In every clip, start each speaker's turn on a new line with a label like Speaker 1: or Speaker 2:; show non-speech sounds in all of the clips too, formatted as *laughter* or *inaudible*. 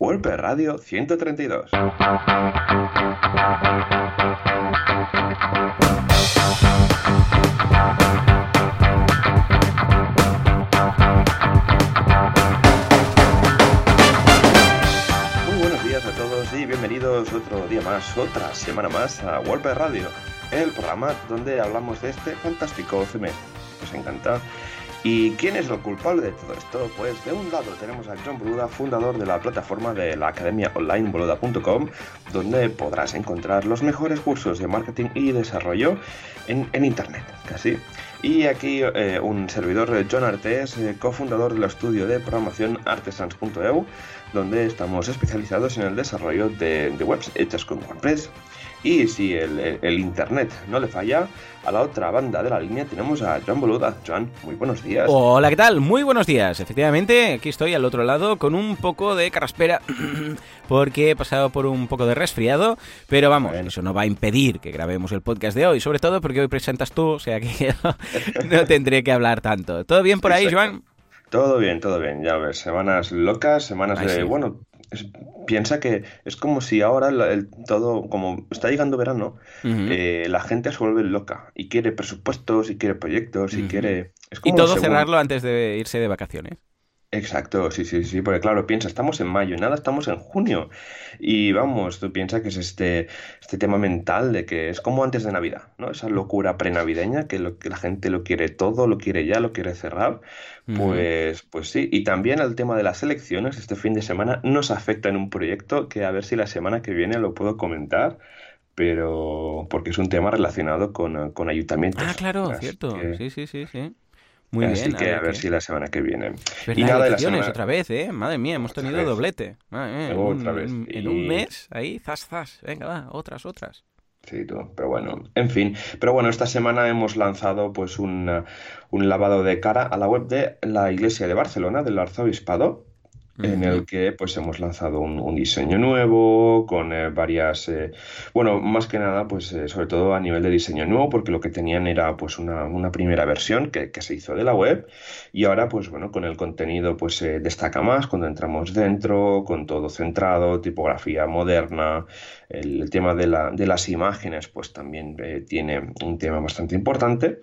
Speaker 1: WordPress Radio 132. Muy buenos días a todos y bienvenidos otro día más, otra semana más a WordPress Radio, el programa donde hablamos de este fantástico CMS. Os encanta. ¿Y quién es el culpable de todo esto? Pues de un lado tenemos a John Boluda, fundador de la plataforma de la academia online boluda.com, donde podrás encontrar los mejores cursos de marketing y desarrollo en, internet, casi. Y aquí eh, un servidor, John Artes, eh, cofundador del estudio de programación artesans.eu, donde estamos especializados en el desarrollo de, de webs hechas con WordPress. Y si el, el, internet no le falla, a la otra banda de la línea tenemos a Joan Boluda. Joan, muy buenos días.
Speaker 2: Hola, ¿qué tal? Muy buenos días. Efectivamente, aquí estoy al otro lado con un poco de carraspera *clears throat* porque he pasado por un poco de resfriado, pero vamos, bueno. eso no va a impedir que grabemos el podcast de hoy, sobre todo porque hoy presentas tú, o sea que *laughs* no tendré que hablar tanto. ¿Todo bien por ahí, Joan?
Speaker 1: Todo bien, todo bien. Ya ves, semanas locas, semanas Ay, de, sí. bueno, es, piensa que es como si ahora el, el, todo, como está llegando verano, uh -huh. eh, la gente se vuelve loca y quiere presupuestos y quiere proyectos y uh -huh. quiere...
Speaker 2: Es como y todo según... cerrarlo antes de irse de vacaciones.
Speaker 1: Exacto, sí, sí, sí, porque claro, piensa, estamos en mayo, nada, estamos en junio. Y vamos, tú piensas que es este, este tema mental de que es como antes de Navidad, ¿no? Esa locura prenavideña, que, lo, que la gente lo quiere todo, lo quiere ya, lo quiere cerrar. Pues, pues sí, y también el tema de las elecciones, este fin de semana nos afecta en un proyecto que a ver si la semana que viene lo puedo comentar pero porque es un tema relacionado con, con ayuntamientos.
Speaker 2: Ah, claro, Así cierto. Que... Sí, sí, sí, sí. Muy
Speaker 1: Así
Speaker 2: bien.
Speaker 1: que a ver, si la semana que viene.
Speaker 2: y nada de la semana... otra vez, ¿eh? Madre mía, hemos tenido vez. doblete. Madre mía,
Speaker 1: otra un, vez.
Speaker 2: En, en un mes, ahí, zas, zas. Venga, va, otras, otras.
Speaker 1: Sí, tú. pero bueno, en fin. Pero bueno, esta semana hemos lanzado pues un, un lavado de cara a la web de la Iglesia de Barcelona, del Arzobispado, en el que pues hemos lanzado un, un diseño nuevo con eh, varias eh, bueno más que nada pues eh, sobre todo a nivel de diseño nuevo porque lo que tenían era pues una, una primera versión que, que, se hizo de la web. Y ahora pues bueno con el contenido pues destaca más cuando entramos dentro con todo centrado tipografía moderna. El, el tema de, la, de, las imágenes pues también tiene un tema bastante importante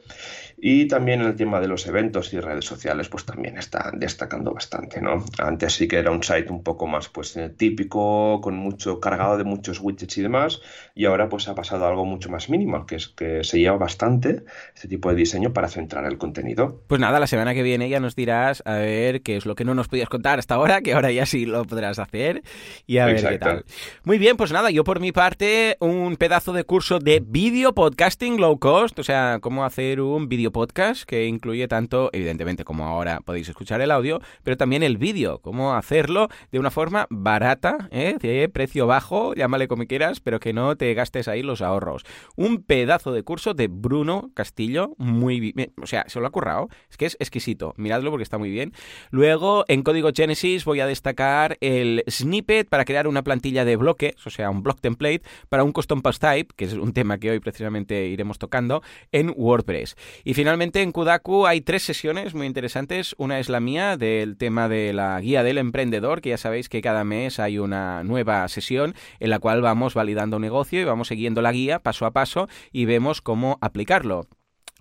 Speaker 1: y también el tema de los eventos y redes sociales pues también está destacando bastante no antes sí que era un site un poco más pues eh, típico, con mucho cargado de muchos widgets y demás, y ahora pues ha pasado a algo mucho más minimal, que es que se lleva bastante este tipo de diseño para centrar el contenido.
Speaker 2: Pues nada, la semana que viene ya nos dirás a ver qué es lo que no nos podías contar hasta ahora, que ahora ya sí lo podrás hacer, y a ver qué tal. Muy bien, pues nada, yo por mi parte un pedazo de curso de video podcasting low cost, o sea, cómo hacer un video podcast que incluye tanto, evidentemente, como ahora podéis escuchar el audio, pero también el vídeo, cómo hacerlo de una forma barata, ¿eh? de precio bajo, llámale como quieras, pero que no te gastes ahí los ahorros. Un pedazo de curso de Bruno Castillo, muy bien, o sea, se lo ha currado, es que es exquisito, miradlo porque está muy bien. Luego, en código Genesis voy a destacar el snippet para crear una plantilla de bloques, o sea, un block template para un custom post type, que es un tema que hoy precisamente iremos tocando, en WordPress. Y finalmente en Kudaku hay tres sesiones muy interesantes. Una es la mía del tema de la guía del emprendedor, que ya sabéis que cada mes hay una nueva sesión en la cual vamos validando un negocio y vamos siguiendo la guía paso a paso y vemos cómo aplicarlo.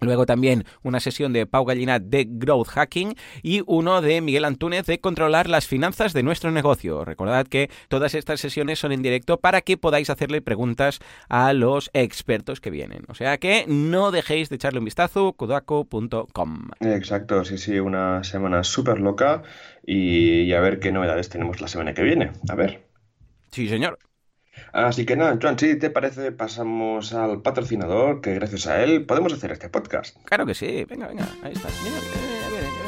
Speaker 2: Luego también una sesión de Pau Gallina de Growth Hacking y uno de Miguel Antúnez de controlar las finanzas de nuestro negocio. Recordad que todas estas sesiones son en directo para que podáis hacerle preguntas a los expertos que vienen. O sea que no dejéis de echarle un vistazo, kudaco.com.
Speaker 1: Exacto, sí, sí, una semana súper loca y, y a ver qué novedades tenemos la semana que viene. A ver.
Speaker 2: Sí, señor.
Speaker 1: Así que nada, Joan, si te parece, pasamos al patrocinador, que gracias a él podemos hacer este podcast.
Speaker 2: Claro que sí, venga, venga, ahí está. Mira, mira, mira, mira.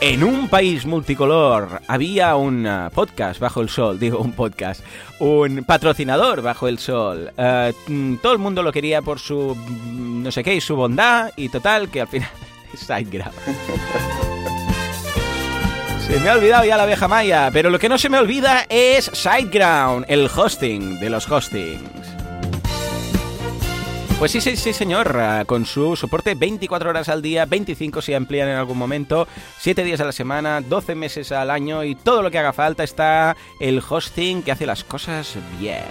Speaker 2: En un país multicolor había un uh, podcast bajo el sol, *laughs* digo un podcast, un patrocinador bajo el sol. Uh, todo el mundo lo quería por su no sé qué y su bondad y total que al final *laughs* SiteGround. *laughs* Se me ha olvidado ya la abeja maya, pero lo que no se me olvida es SiteGround, el hosting de los hostings. Pues sí, sí, sí, señor, ah, con su soporte 24 horas al día, 25 si amplían en algún momento, 7 días a la semana, 12 meses al año y todo lo que haga falta está el hosting que hace las cosas bien.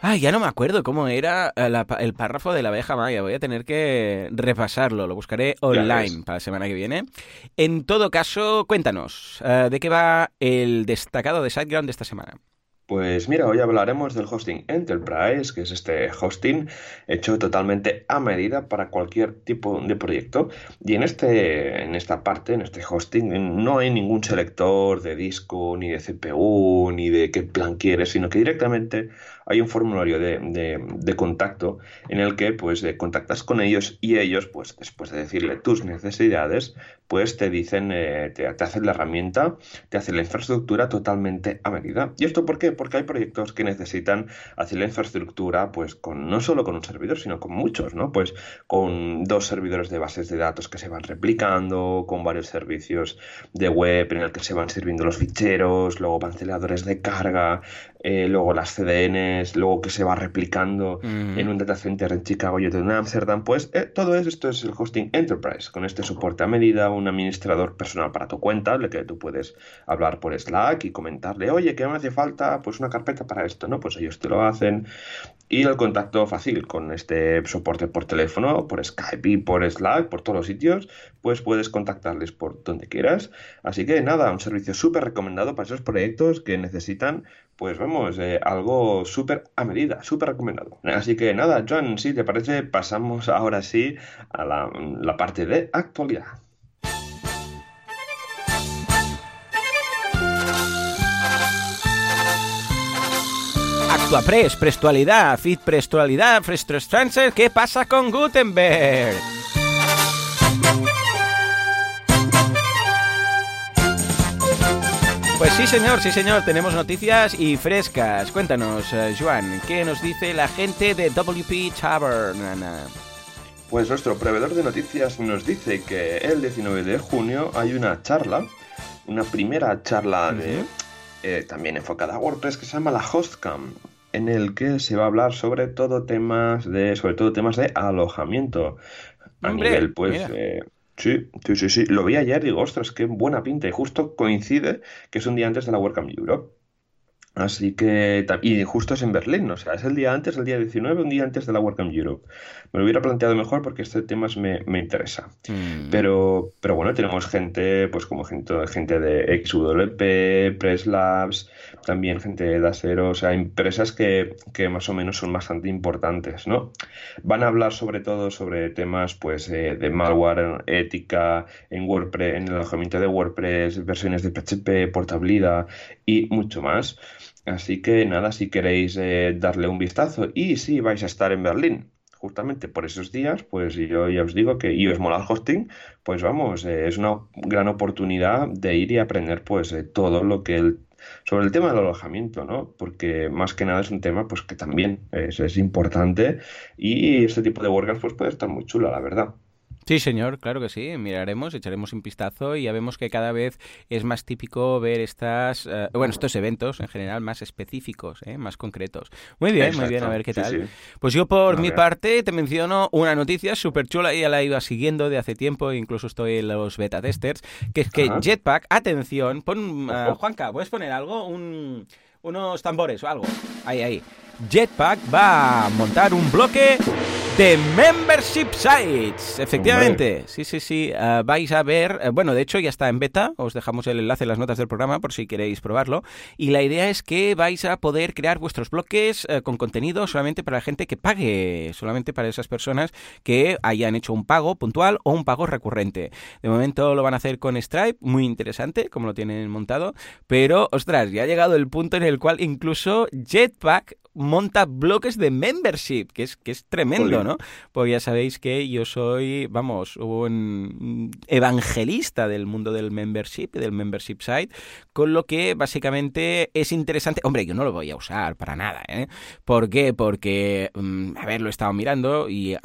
Speaker 2: Ay, ya no me acuerdo cómo era eh, el párrafo de la abeja maya. Voy a tener que repasarlo. Lo buscaré online para la semana que viene. En todo caso, cuéntanos, eh, ¿de qué va el destacado de SiteGround de esta semana?
Speaker 1: Pues mira, hoy hablaremos del hosting Enterprise, que es este hosting hecho totalmente a medida para cualquier tipo de proyecto. Y en, este, en esta parte, en este hosting, no hay ningún selector de disco, ni de CPU, ni de qué plan quieres, sino que directamente hay un formulario de, contacto en el que pues eh, contactas con ellos y ellos, pues después de decirle tus necesidades, pues te dicen, eh, te, hacen la herramienta, te hacen la infraestructura totalmente a medida. ¿Y esto por qué? Porque hay proyectos que necesitan hacer la infraestructura, pues con no solo con un servidor, sino con muchos, ¿no? Pues con dos servidores de bases de datos que se van replicando, con varios servicios de web en el que se van sirviendo los ficheros, luego canceladores de carga, eh, luego las Luego que se va replicando en un data center en Chicago y otro en Amsterdam, pues eh, todo esto es el hosting enterprise, con este soporte a medida, un administrador personal para tu cuenta, de que tú puedes hablar por Slack y comentarle, oye, ¿qué me hace falta? Pues una carpeta para esto, ¿no? Pues ellos te lo hacen. Y el contacto fácil con este soporte por teléfono, por Skype y por Slack, por todos los sitios, pues puedes contactarles por donde quieras. Así que nada, un servicio súper recomendado para esos proyectos que necesitan pues vamos, eh, algo súper a medida, súper recomendado. Así que nada, John, si te parece, pasamos ahora sí a la, parte de actualidad.
Speaker 2: Actuapres, prestualidad, fit prestualidad, Transfer, ¿qué pasa con Gutenberg? Pues sí, señor, sí, señor, tenemos noticias y frescas. Cuéntanos, uh, Joan, ¿qué nos dice la gente de WP Tavern?
Speaker 1: Pues nuestro proveedor de noticias nos dice que el 19 de junio hay una charla, una primera charla de, eh, también enfocada a WordPress que se llama la HostCam, en el que se va a hablar sobre todo temas de, sobre todo temas de alojamiento a nivel, pues. Sí, sí, sí, sí. Lo vi ayer y digo, ostras, qué buena pinta. Y justo coincide que es un día antes de la WordCamp Europe. Así que, y justo es en Berlín, o sea, es el día antes, el día 19, un día antes de la WordCamp Europe. Me lo hubiera planteado mejor porque este tema me, me interesa. Mm. Pero, pero bueno, tenemos gente, pues como gente, gente de XWP, Press Labs, también gente de Dasero, o sea, empresas que, que, más o menos son bastante importantes, ¿no? Van a hablar sobre todo sobre temas, pues, eh, de malware, ética, en WordPress, en el alojamiento de WordPress, versiones de PHP, portabilidad y mucho más. Así que nada, si queréis eh, darle un vistazo y si vais a estar en Berlín justamente por esos días, pues yo ya os digo que os mola el hosting, pues vamos, eh, es una gran oportunidad de ir y aprender pues eh, todo lo que el sobre el tema del alojamiento, ¿no? Porque más que nada es un tema pues que también es, es importante y este tipo de WordCamps pues puede estar muy chulo, la verdad.
Speaker 2: Sí, señor, claro que sí. Miraremos, echaremos un vistazo y ya vemos que cada vez es más típico ver estas, eh, bueno, estos eventos en general más específicos, ¿eh? más concretos. Muy bien, muy bien, a ver qué tal. Pues yo por mi parte te menciono una noticia súper chula, ya la iba siguiendo de hace tiempo, incluso estoy en los beta testers, que es que Jetpack, atención, pon, uh, Juanca, ¿puedes poner algo? Un, unos tambores o algo. Ahí, ahí. Jetpack va a montar un bloque de Membership Sites. Efectivamente, sí, sí, sí. Eh, vais a ver, eh, bueno, de hecho ya está en beta, os dejamos el enlace en las notas del programa por si queréis probarlo. Y la idea es que vais a poder crear vuestros bloques eh, con contenido solamente para la gente que pague, solamente para esas personas que hayan hecho un pago puntual o un pago recurrente. De momento lo van a hacer con Stripe, muy interesante como lo tienen montado, pero ostras, ya ha llegado el punto en el cual incluso Jetpack monta bloques de membership, que es, que es tremendo, ¿no? Porque ya sabéis que yo soy, vamos, un evangelista del mundo del membership, del membership site, con lo que básicamente es interesante. Hombre, yo no lo voy a usar para nada, ¿eh? ¿Por qué? Porque, mm, a ver, lo he estado mirando y, a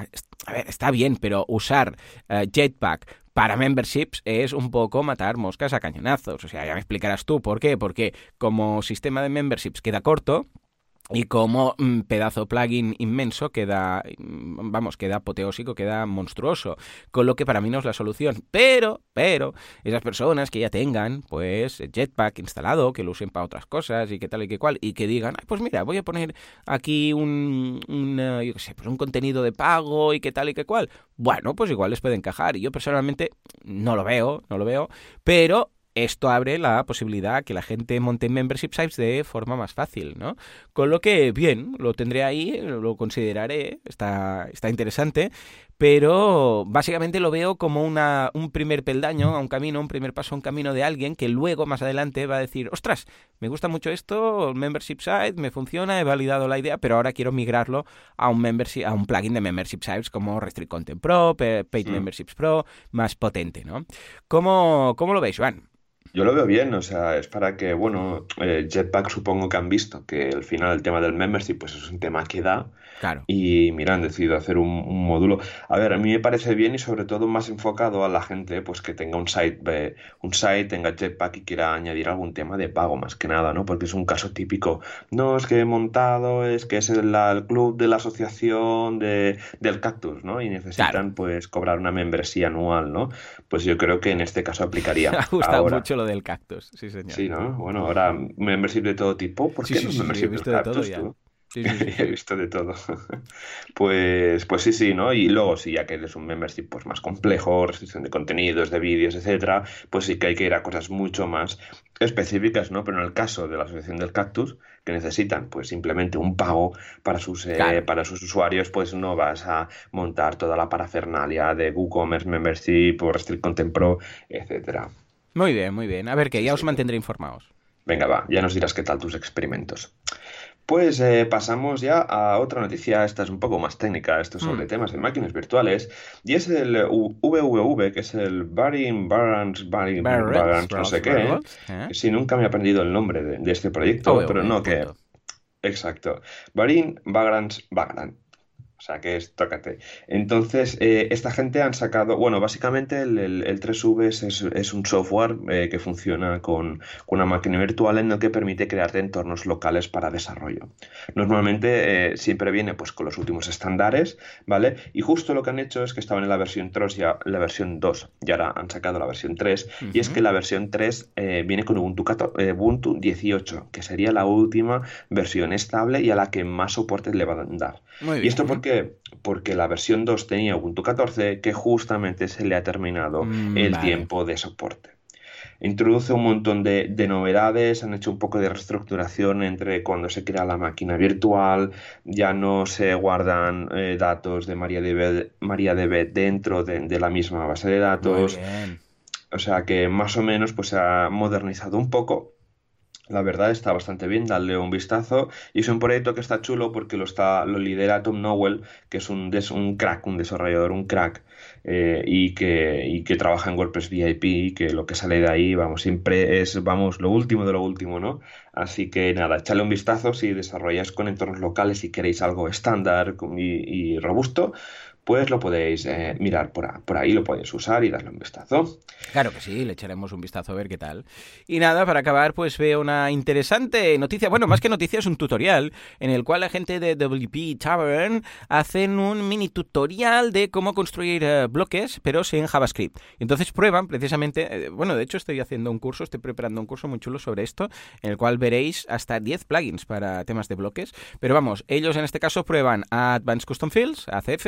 Speaker 2: ver, está bien, pero usar eh, Jetpack para memberships es un poco matar moscas a cañonazos. O sea, ya me explicarás tú por qué. Porque como sistema de memberships queda corto, y como mm, pedazo plugin inmenso queda, mm, vamos, queda apoteósico, queda monstruoso, con lo que para mí no es la solución. Pero, pero, esas personas que ya tengan, pues, Jetpack instalado, que lo usen para otras cosas y que tal y que cual, y que digan, pues mira, voy a poner aquí un, un eh, yo qué sé, pues un contenido de pago y que tal y que cual. Bueno, pues igual les puede encajar. Y yo personalmente no lo veo, no lo veo, pero esto abre la posibilidad que la gente monte membership sites de forma más fácil, ¿no? Con lo que, bien, lo tendré ahí, lo consideraré, está, está interesante, pero básicamente lo veo como una, un primer peldaño a un camino, un primer paso a un camino de alguien que luego más adelante va a decir, ostras, me gusta mucho esto, membership site, me funciona, he validado la idea, pero ahora quiero migrarlo a un membership, a un plugin de membership sites como Restrict Content Pro, Paid mm. Memberships Pro, más potente, ¿no? ¿Cómo, cómo lo veis, Juan?
Speaker 1: Yo lo veo bien, o sea, es para que, bueno, eh, Jetpack supongo que han visto que al final el tema del membership pues es un tema que da
Speaker 2: Claro.
Speaker 1: Y mira, han decidido hacer un, módulo. A ver, a mí me parece bien y sobre todo más enfocado a la gente pues que tenga un site, un site, tenga Jetpack y quiera añadir algún tema de pago más que nada, ¿no? Porque es un caso típico. No, es que he montado, es que es el, club de la asociación de, del cactus, ¿no? Y necesitan pues cobrar una membresía anual, ¿no? Pues yo creo que en este caso aplicaría. *laughs*
Speaker 2: Me ha gustado mucho lo del cactus, sí señor.
Speaker 1: Sí, ¿no? Bueno, ahora membership de todo tipo, ¿por qué no membership de cactus,
Speaker 2: Sí, sí, *laughs*
Speaker 1: He visto de todo. *laughs* pues, pues sí, sí, ¿no? Y luego, si ya que eres un membership pues, más complejo, restricción de contenidos, de vídeos, etcétera, pues sí que hay que ir a cosas mucho más específicas, ¿no? Pero en el caso de la Asociación del Cactus, que necesitan pues simplemente un pago para sus, eh, para sus usuarios, pues no vas a montar toda la parafernalia de WooCommerce Membership o Restrict Content Pro, etcétera.
Speaker 2: Muy bien, muy bien. A ver, que ya os mantendré informados.
Speaker 1: Venga, va, ya nos dirás qué tal tus experimentos. Pues eh, pasamos ya a otra noticia, esta es un poco más técnica, esto es sobre mm. temas de máquinas virtuales, y es el VVV, que es el Baring Barans, Baring Barans, no sé qué, ¿eh? si nunca me he aprendido el nombre de, este proyecto, pero no que... Exacto. Barin Vagrants Vagrant. O sea, que es tócate. Entonces, eh, esta gente han sacado, bueno, básicamente el, el, 3V es, un software eh, que funciona con, una máquina virtual en el que permite crear entornos locales para desarrollo. Normalmente eh, siempre viene pues con los últimos estándares, ¿vale? Y justo lo que han hecho es que estaban en la versión 3 ya la versión 2 y ahora han sacado la versión 3 y es que la versión 3 viene con Ubuntu, Ubuntu 18, que sería la última versión estable y a la que más soporte le van a dar. ¿Y esto por qué? Porque la versión 2 tenía Ubuntu 14 que justamente se le ha terminado mm, el tiempo de soporte. Introduce un montón de, novedades, han hecho un poco de reestructuración entre cuando se crea la máquina virtual, ya no se guardan eh, datos de MariaDB, MariaDB dentro de, la misma base de datos. O sea que más o menos pues se ha modernizado un poco la verdad está bastante bien, dale un vistazo. Y es un proyecto que está chulo porque lo, está, lo lidera Tom Nowell, que es un, un crack, un desarrollador, un crack, eh, y, que, y que trabaja en WordPress VIP, y que lo que sale de ahí, vamos, siempre es, vamos, lo último de lo último, ¿no? Así que nada, echale un vistazo si desarrolláis con entornos locales y queréis algo estándar y robusto, pues lo podéis eh, mirar por, por, ahí, lo podéis usar y darle un vistazo.
Speaker 2: Claro que sí, le echaremos un vistazo a ver qué tal. Y nada, para acabar, pues veo una interesante noticia, bueno, más que noticia, es un tutorial en el cual la gente de WP Tavern hacen un mini tutorial de cómo construir eh, bloques, pero sin JavaScript. Entonces prueban precisamente, eh, bueno, de hecho estoy haciendo un curso, estoy preparando un curso muy chulo sobre esto, en el cual veréis hasta 10 plugins para temas de bloques. Pero vamos, ellos en este caso prueban Advanced Custom Fields, ACF,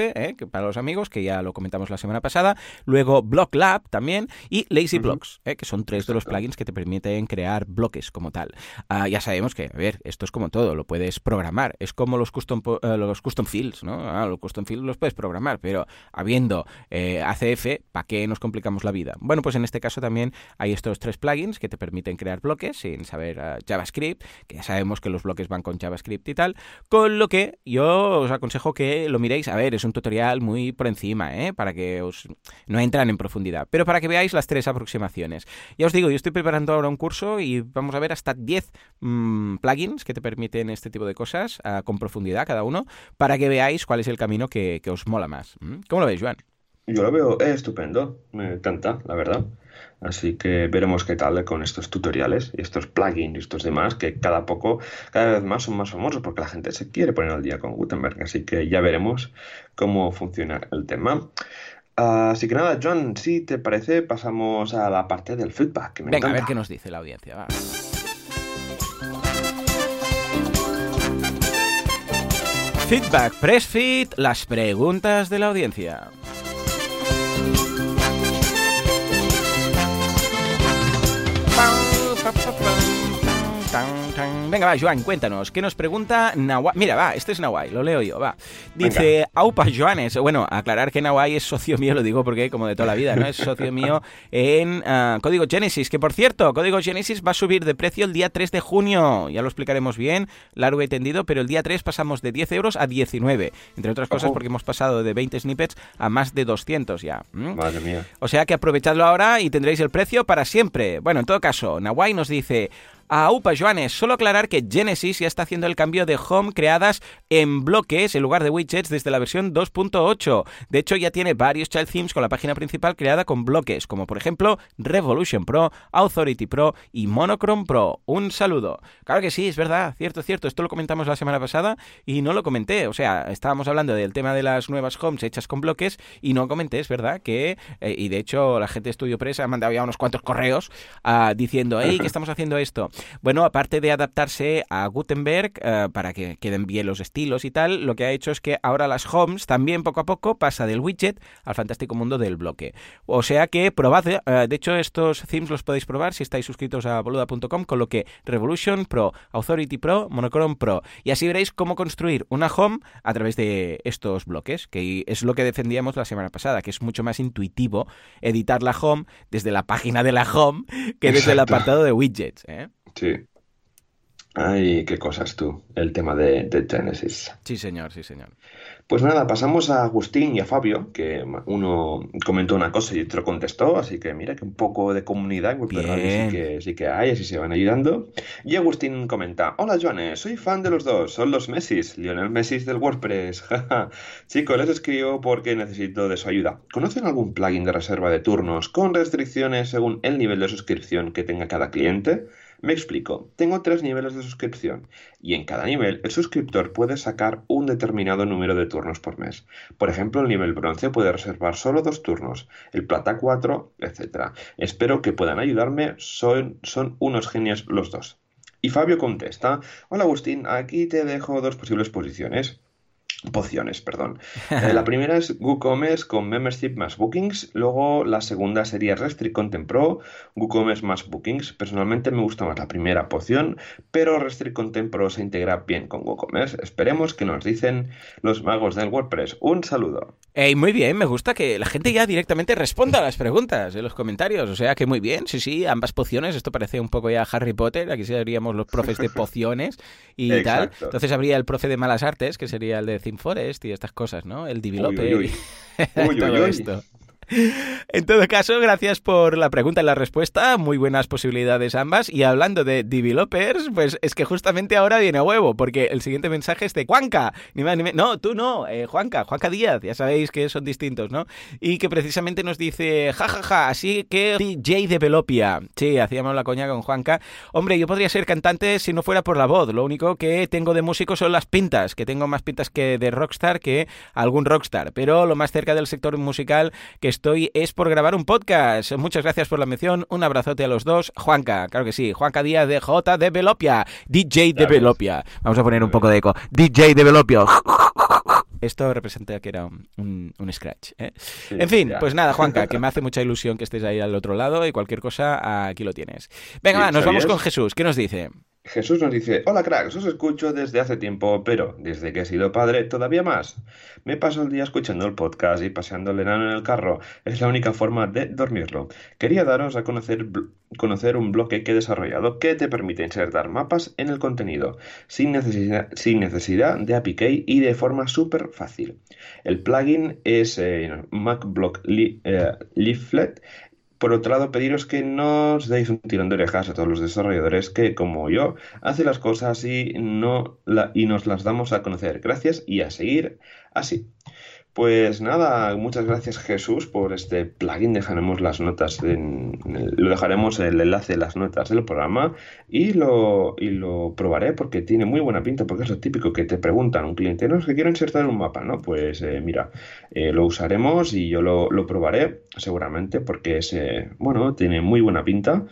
Speaker 2: para los amigos, que ya lo comentamos la semana pasada. Luego Block Lab también y Lazy Blocks, ¿eh? que son tres de los plugins que te permiten crear bloques como tal. Ah, ya sabemos que, a ver, esto es como todo, lo puedes programar. Es como los custom, eh, los custom fields, ¿no? Ah, los custom fields los puedes programar, pero habiendo eh, ACF, ¿para qué nos complicamos la vida? Bueno, pues en este caso también hay estos tres plugins que te permiten crear bloques sin saber ah, JavaScript, que ya sabemos que los bloques van con JavaScript y tal, con lo que yo os aconsejo que lo miréis. A ver, es un tutorial muy por encima, ¿eh? para que os no entran en profundidad, pero para que veáis las tres aproximaciones. Ya os digo, yo estoy preparando ahora un curso y vamos a ver hasta 10 mm, plugins que te permiten este tipo de cosas ah, con profundidad cada uno, para que veáis cuál es el camino que, os mola más. ¿Cómo lo veis, Joan?
Speaker 1: Yo lo veo estupendo, me encanta, la verdad. Así que veremos qué tal con estos tutoriales y estos plugins y estos demás que cada poco, cada vez más son más famosos porque la gente se quiere poner al día con Gutenberg. Así que ya veremos cómo funciona el tema. Así que nada, John, si te parece, pasamos a la parte del feedback.
Speaker 2: Venga, a ver qué nos dice la audiencia. Feedback Press Fit, las preguntas de la audiencia. Venga, va, Joan, cuéntanos. ¿Qué nos pregunta Nawai? Mira, va, este es Nawai, lo leo yo, va. Dice, Aupa Joanes. Bueno, aclarar que Nawai es socio mío, lo digo porque como de toda la vida, ¿no? Es socio mío en ah, Código Genesis, que por cierto, Código Genesis va a subir de precio el día 3 de junio. Ya lo explicaremos bien, largo y tendido, pero el día 3 pasamos de 10 euros a 19. Entre otras cosas porque hemos pasado de 20 snippets a más de 200 ya.
Speaker 1: Madre mía.
Speaker 2: O sea que aprovechadlo ahora y tendréis el precio para siempre. Bueno, en todo caso, Nawai nos dice, a UPA Joanes. Solo aclarar que Genesis ya está haciendo el cambio de home creadas en bloques en lugar de widgets desde la versión 2.8. De hecho, ya tiene varios child themes con la página principal creada con bloques, como por ejemplo Revolution Pro, Authority Pro y Monochrome Pro. Un saludo. Claro que sí, es verdad, cierto, cierto. Esto lo comentamos la semana pasada y no lo comenté. O sea, estábamos hablando del tema de las nuevas homes hechas con bloques y no comenté, es verdad, que, eh, y de hecho la gente de Studio Press ha mandado ya unos cuantos correos uh, diciendo, hey, que estamos haciendo esto. Bueno, aparte de adaptarse a Gutenberg eh, para que queden bien los estilos y tal, lo que ha hecho es que ahora las homes también poco a poco pasa del widget al fantástico mundo del bloque. O sea que probad, eh, de hecho estos themes los podéis probar si estáis suscritos a boluda.com con lo que Revolution Pro, Authority Pro, Monochrome Pro. Y así veréis cómo construir una home a través de estos bloques, que es lo que defendíamos la semana pasada, que es mucho más intuitivo editar la home desde la página de la home que desde el apartado de widgets. ¿eh?
Speaker 1: Sí. Ay, qué cosas tú, el tema de, Genesis.
Speaker 2: Sí, señor, sí, señor.
Speaker 1: Pues nada, pasamos a Agustín y a Fabio, que uno comentó una cosa y otro contestó, así que mira que un poco de comunidad sí que, sí que hay, así se van ayudando. Y Agustín comenta, hola Joanes, soy fan de los dos, son los Messis, Lionel Messi del WordPress. *laughs* Chicos, les escribo porque necesito de su ayuda. ¿Conocen algún plugin de reserva de turnos con restricciones según el nivel de suscripción que tenga cada cliente? Me explico, tengo tres niveles de suscripción y en cada nivel el suscriptor puede sacar un determinado número de turnos por mes. Por ejemplo, el nivel bronce puede reservar solo dos turnos, el plata cuatro, etc. Espero que puedan ayudarme, son, son unos genios los dos. Y Fabio contesta, hola Agustín, aquí te dejo dos posibles posiciones pociones, perdón. Eh, la *laughs* primera es WooCommerce con Membership más Bookings. Luego la segunda sería Restrict Content Pro, WooCommerce más Bookings. Personalmente me gusta más la primera poción, pero Restrict Content Pro se integra bien con WooCommerce. Esperemos que nos dicen los magos del WordPress. Un saludo.
Speaker 2: Hey, muy bien, me gusta que la gente ya directamente responda a las preguntas en los comentarios. O sea que muy bien, sí, sí, ambas pociones. Esto parece un poco ya Harry Potter. Aquí seríamos los profes de *laughs* pociones y tal. Entonces habría el profe de malas artes, que sería el de Forest y estas cosas, ¿no? El developer
Speaker 1: uy, *laughs*
Speaker 2: todo esto. En todo caso, gracias por la pregunta y la respuesta. Muy buenas posibilidades ambas. Y hablando de developers, pues es que justamente ahora viene a huevo, porque el siguiente mensaje es de Juanca. Ni más, ni No, tú no, eh, Juanca, Juanca Díaz. Ya sabéis que son distintos, ¿no? Y que precisamente nos dice, jajaja, ja, ja, así que DJ Developia. Sí, hacíamos la coña con Juanca. Hombre, yo podría ser cantante si no fuera por la voz. Lo único que tengo de músico son las pintas, que tengo más pintas que de rockstar que algún rockstar. Pero lo más cerca del sector musical que estoy es por grabar un podcast. Muchas gracias por la mención. Un abrazote a los dos. Juanca, claro que sí. Juanca Díaz de J Developia. DJ Developia. Vamos a poner un poco de eco. DJ Developia. Esto representa que era un, scratch. ¿eh? en fin, pues nada, Juanca, que me *laughs* hace mucha ilusión que estés ahí al otro lado y cualquier cosa, aquí lo tienes. Venga, nos vamos con Jesús. ¿Qué nos dice?
Speaker 1: Jesús nos dice, hola cracks, os escucho desde hace tiempo, pero desde que he sido padre todavía más. Me paso el día escuchando el podcast y paseando el enano en el carro. Es la única forma de dormirlo. Quería daros a conocer, un bloque que he desarrollado que te permite insertar mapas en el contenido sin necesidad, sin necesidad de API y de forma súper fácil. El plugin es eh, MacBlock eh, Leaflet por otro lado, pediros que no os deis un tirón de orejas a todos los desarrolladores que, como yo, hacen las cosas y, no y nos las damos a conocer. Gracias y a seguir así. Pues nada, muchas gracias Jesús por este plugin. Dejaremos las notas, en, lo dejaremos el enlace de las notas del programa y lo, y lo probaré porque tiene muy buena pinta, porque es lo típico que te preguntan un cliente, no es que quiero insertar un mapa, ¿no? Pues eh, mira, eh, lo usaremos y yo lo, lo probaré seguramente porque es, eh, bueno, tiene muy buena pinta.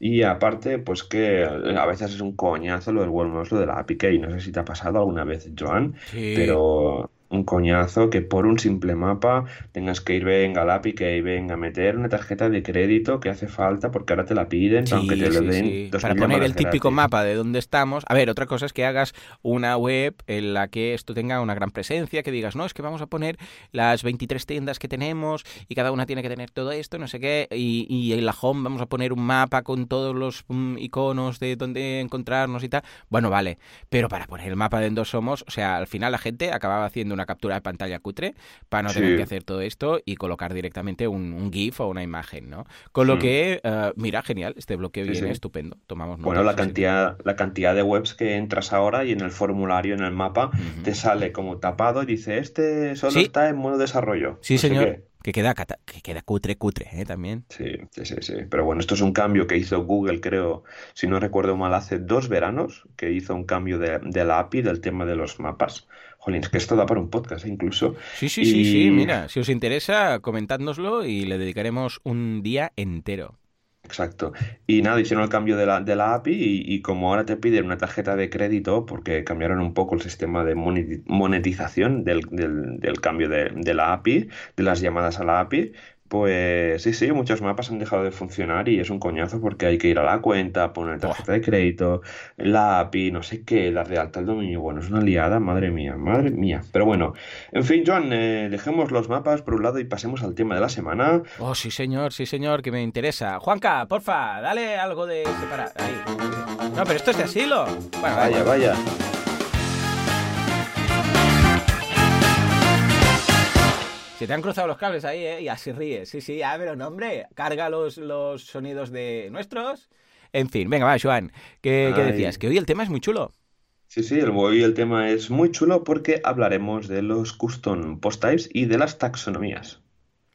Speaker 1: Y aparte, pues que a veces es un coñazo lo del Word lo de la API No sé si te ha pasado alguna vez, Joan, pero un coñazo que por un simple mapa tengas que ir, venga, API que venga a meter una tarjeta de crédito que hace falta porque ahora te la piden, aunque te lo den.
Speaker 2: Para poner el típico mapa de dónde estamos. A ver, otra cosa es que hagas una web en la que esto tenga una gran presencia, que digas, no, es que vamos a poner las 23 tiendas que tenemos y cada una tiene que tener todo esto, no sé qué, y, y en la home vamos a poner un mapa con todos los mm, iconos de dónde encontrarnos y tal. Bueno, vale, pero para poner el mapa de dónde somos, o sea, al final la gente acababa haciendo una captura de pantalla cutre para no tener que hacer todo esto y colocar directamente un, GIF o una imagen, ¿no? Con lo hmm. que, eh, mira, genial, este bloque viene estupendo. Tomamos
Speaker 1: bueno, la cantidad, la cantidad de webs que entras ahora y en el formulario, en el mapa, te sale como tapado y dice, este solo está en modo desarrollo.
Speaker 2: Sí, señor. Que queda, que queda cutre, cutre, ¿eh? También.
Speaker 1: Sí, sí, sí, sí. Pero bueno, esto es un cambio que hizo Google, creo, si no recuerdo mal, hace dos veranos, que hizo un cambio de, de la API del tema de los mapas. Jolín, es que esto da para un podcast ¿eh? incluso.
Speaker 2: Sí, sí, sí, sí. Mira, si os interesa, comentádnoslo y le dedicaremos un día entero.
Speaker 1: Exacto. Y nada, hicieron el cambio de la, de la API y, como ahora te piden una tarjeta de crédito, porque cambiaron un poco el sistema de monetización del, del, cambio de, de, la API, de las llamadas a la API, pues sí, sí, muchos mapas han dejado de funcionar y es un coñazo porque hay que ir a la cuenta, poner tarjeta de crédito, la API, no sé qué, la de alta el dominio. Bueno, es una liada, madre mía, madre mía. Pero bueno, en fin, Joan, eh, dejemos los mapas por un lado y pasemos al tema de la semana.
Speaker 2: Oh, sí, señor, sí, señor, que me interesa. Juanca, porfa, dale algo de separar. Ahí. No, pero esto es de asilo.
Speaker 1: Bueno, vaya. vaya.
Speaker 2: Se te han cruzado los cables ahí, ¿eh? Y así ríes. Sí, sí, pero no, hombre, carga los, los sonidos de nuestros. En fin, venga, va, Joan. ¿Qué, ¿qué decías? Que hoy el tema es muy chulo.
Speaker 1: Sí, sí, el, hoy el tema es muy chulo porque hablaremos de los custom post types y de las taxonomías.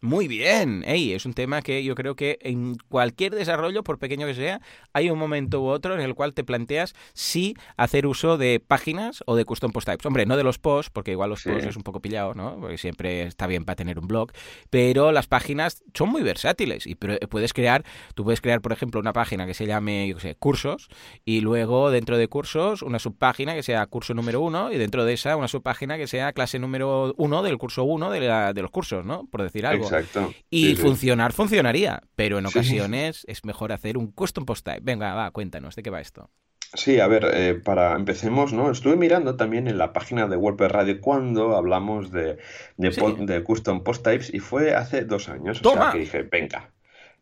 Speaker 2: Muy bien, Ey, es un tema que yo creo que en cualquier desarrollo, por pequeño que sea, hay un momento u otro en el cual te planteas si hacer uso de páginas o de custom post types. Hombre, no de los posts, porque igual los posts es un poco pillado, ¿no? Porque siempre está bien para tener un blog, pero las páginas son muy versátiles y puedes crear, tú puedes crear, por ejemplo, una página que se llame, yo qué sé, cursos y luego dentro de cursos una subpágina que sea curso número uno y dentro de esa una subpágina que sea clase número uno del curso uno de, de los cursos, ¿no? Por decir algo.
Speaker 1: Exacto.
Speaker 2: Y funcionar funcionaría, pero en ocasiones es mejor hacer un custom post type. Venga, va, cuéntanos, ¿de qué va esto?
Speaker 1: Sí, a ver, eh, para empecemos, ¿no? Estuve mirando también en la página de WordPress Radio cuando hablamos de, de, custom post types y fue hace dos años. O sea que dije, venga,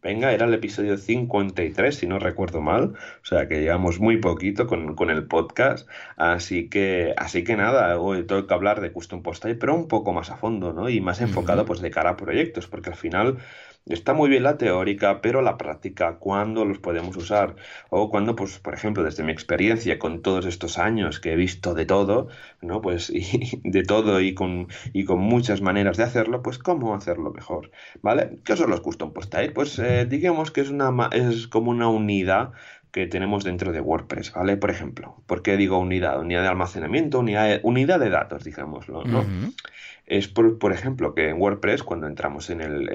Speaker 1: Venga, era el episodio 53, si no recuerdo mal. O sea que llevamos muy poquito con, el podcast. Así que, así que nada, hoy tengo que hablar de Custom Post Type, pero un poco más a fondo, ¿no? Y más enfocado, pues, de cara a proyectos, porque al final Está muy bien la teórica, pero la práctica, ¿cuándo los podemos usar? O cuando, pues, por ejemplo, desde mi experiencia con todos estos años que he visto de todo, ¿no? Pues *laughs* y de todo y con, y con muchas maneras de hacerlo, pues cómo hacerlo mejor, ¿vale? ¿Qué son los custom post type? Pues eh, digamos que es, una, es como una unidad que tenemos dentro de WordPress, ¿vale? Por ejemplo, ¿por qué digo unidad? Unidad de almacenamiento, unidad de, unidad de datos, digámoslo, ¿no? Es, por, por, ejemplo, que en WordPress, cuando entramos en el,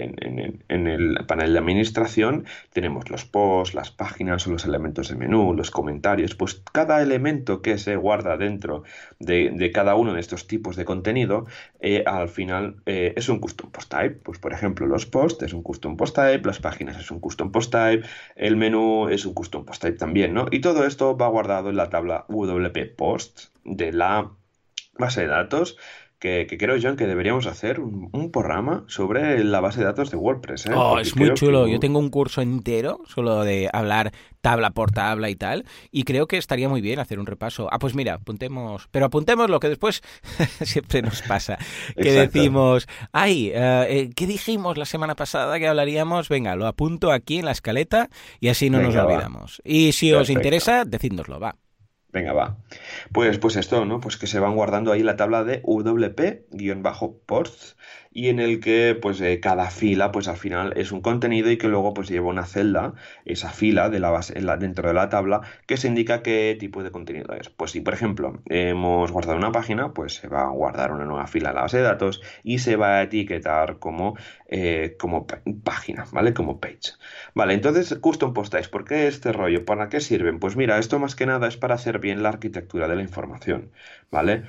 Speaker 1: en, el, panel de administración, tenemos los posts, las páginas los elementos de menú, los comentarios. Pues cada elemento que se guarda dentro de, cada uno de estos tipos de contenido, eh, al final eh, es un custom post type. Pues, por ejemplo, los posts es un custom post type, las páginas es un custom post type, el menú es un custom post type también, ¿no? Y todo esto va guardado en la tabla WP Posts de la base de datos que, creo, John, que deberíamos hacer un, programa sobre la base de datos de WordPress. ¿eh?
Speaker 2: Oh, es muy chulo. Yo tengo un curso entero solo de hablar tabla por tabla y tal, y creo que estaría muy bien hacer un repaso. Ah, pues mira, apuntemos, pero apuntemos lo que después *laughs* siempre nos pasa, que decimos, ay, eh, ¿qué dijimos la semana pasada que hablaríamos? Venga, lo apunto aquí en la escaleta y así no nos olvidamos. Y si os interesa, decídnoslo, va.
Speaker 1: Venga, va. Pues, pues esto, ¿no? Pues que se van guardando ahí la tabla de WP-posts y en el que pues eh, cada fila pues al final es un contenido y que luego pues lleva una celda, esa fila de la base, dentro de la tabla que se indica qué tipo de contenido es. Pues si por ejemplo hemos guardado una página, pues se va a guardar una nueva fila en la base de datos y se va a etiquetar como, eh, como página, ¿vale? Como page. Vale, entonces custom post types, ¿por qué este rollo? ¿Para qué sirven? Pues mira, esto más que nada es para hacer bien la arquitectura de la información, ¿vale?